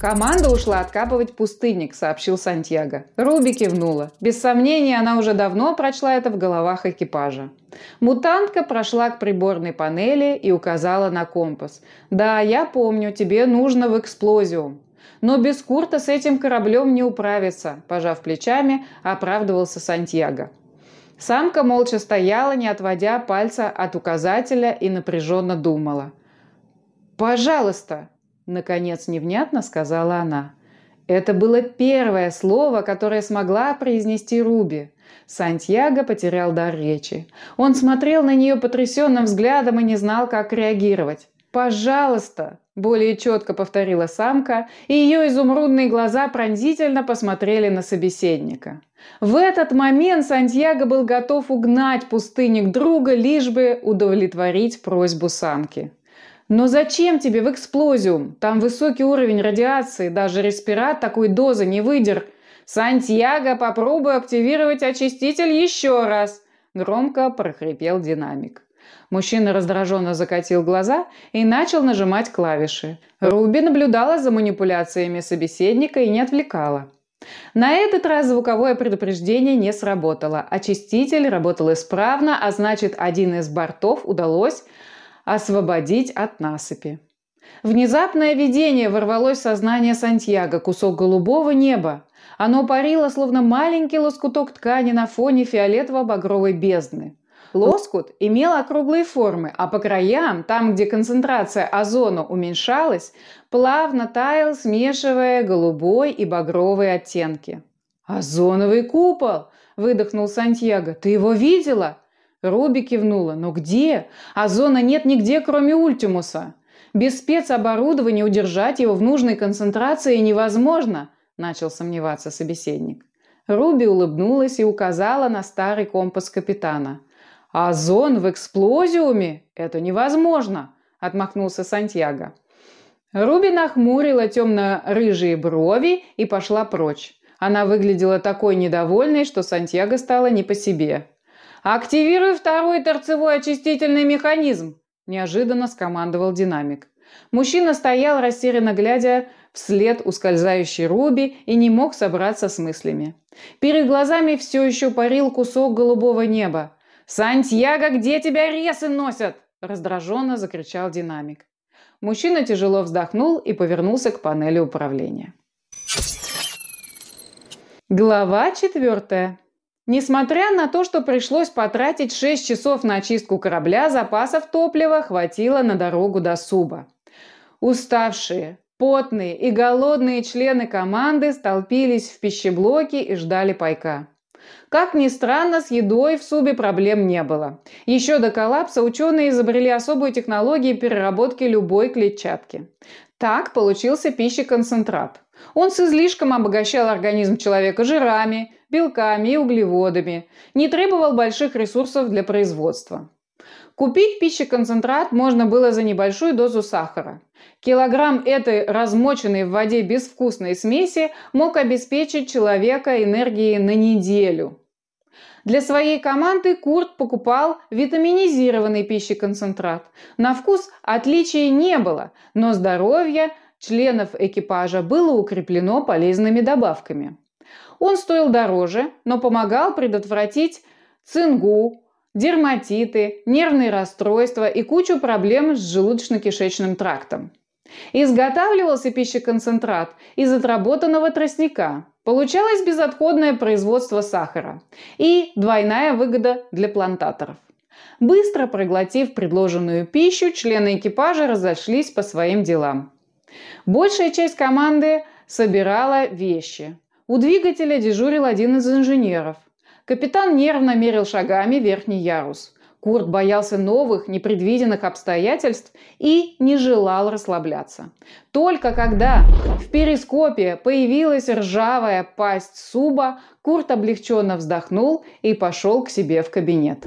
Команда ушла откапывать пустынник, сообщил Сантьяго. Руби кивнула. Без сомнения, она уже давно прочла это в головах экипажа. Мутантка прошла к приборной панели и указала на компас. «Да, я помню, тебе нужно в эксплозиум». «Но без Курта с этим кораблем не управиться», – пожав плечами, оправдывался Сантьяго. Самка молча стояла, не отводя пальца от указателя и напряженно думала. «Пожалуйста!» Наконец, невнятно сказала она. Это было первое слово, которое смогла произнести Руби. Сантьяго потерял дар речи. Он смотрел на нее потрясенным взглядом и не знал, как реагировать. «Пожалуйста!» – более четко повторила самка, и ее изумрудные глаза пронзительно посмотрели на собеседника. В этот момент Сантьяго был готов угнать пустынник друга, лишь бы удовлетворить просьбу самки. Но зачем тебе в эксплозиум? Там высокий уровень радиации, даже респират такой дозы не выдер. Сантьяго, попробуй активировать очиститель еще раз. Громко прохрипел динамик. Мужчина раздраженно закатил глаза и начал нажимать клавиши. Руби наблюдала за манипуляциями собеседника и не отвлекала. На этот раз звуковое предупреждение не сработало. Очиститель работал исправно, а значит, один из бортов удалось освободить от насыпи. Внезапное видение ворвалось в сознание Сантьяго, кусок голубого неба. Оно парило, словно маленький лоскуток ткани на фоне фиолетово-багровой бездны. Лоскут имел округлые формы, а по краям, там, где концентрация озона уменьшалась, плавно таял, смешивая голубой и багровые оттенки. «Озоновый купол!» – выдохнул Сантьяго. «Ты его видела?» Руби кивнула. «Но где? Озона нет нигде, кроме Ультимуса. Без спецоборудования удержать его в нужной концентрации невозможно», – начал сомневаться собеседник. Руби улыбнулась и указала на старый компас капитана. «Озон в эксплозиуме? Это невозможно!» – отмахнулся Сантьяго. Руби нахмурила темно-рыжие брови и пошла прочь. Она выглядела такой недовольной, что Сантьяго стало не по себе. «Активируй второй торцевой очистительный механизм!» – неожиданно скомандовал динамик. Мужчина стоял, растерянно глядя вслед ускользающей Руби и не мог собраться с мыслями. Перед глазами все еще парил кусок голубого неба. «Сантьяго, где тебя ресы носят?» – раздраженно закричал динамик. Мужчина тяжело вздохнул и повернулся к панели управления. Глава четвертая. Несмотря на то, что пришлось потратить 6 часов на очистку корабля, запасов топлива хватило на дорогу до Суба. Уставшие, потные и голодные члены команды столпились в пищеблоке и ждали пайка. Как ни странно, с едой в Субе проблем не было. Еще до коллапса ученые изобрели особую технологию переработки любой клетчатки. Так получился пищеконцентрат. Он с излишком обогащал организм человека жирами, белками и углеводами, не требовал больших ресурсов для производства. Купить пищеконцентрат можно было за небольшую дозу сахара. Килограмм этой размоченной в воде безвкусной смеси мог обеспечить человека энергией на неделю. Для своей команды Курт покупал витаминизированный пищеконцентрат. На вкус отличий не было, но здоровье членов экипажа было укреплено полезными добавками. Он стоил дороже, но помогал предотвратить цингу, дерматиты, нервные расстройства и кучу проблем с желудочно-кишечным трактом. Изготавливался пищеконцентрат из отработанного тростника. Получалось безотходное производство сахара и двойная выгода для плантаторов. Быстро проглотив предложенную пищу, члены экипажа разошлись по своим делам. Большая часть команды собирала вещи. У двигателя дежурил один из инженеров. Капитан нервно мерил шагами верхний ярус. Курт боялся новых, непредвиденных обстоятельств и не желал расслабляться. Только когда в перископе появилась ржавая пасть суба, Курт облегченно вздохнул и пошел к себе в кабинет.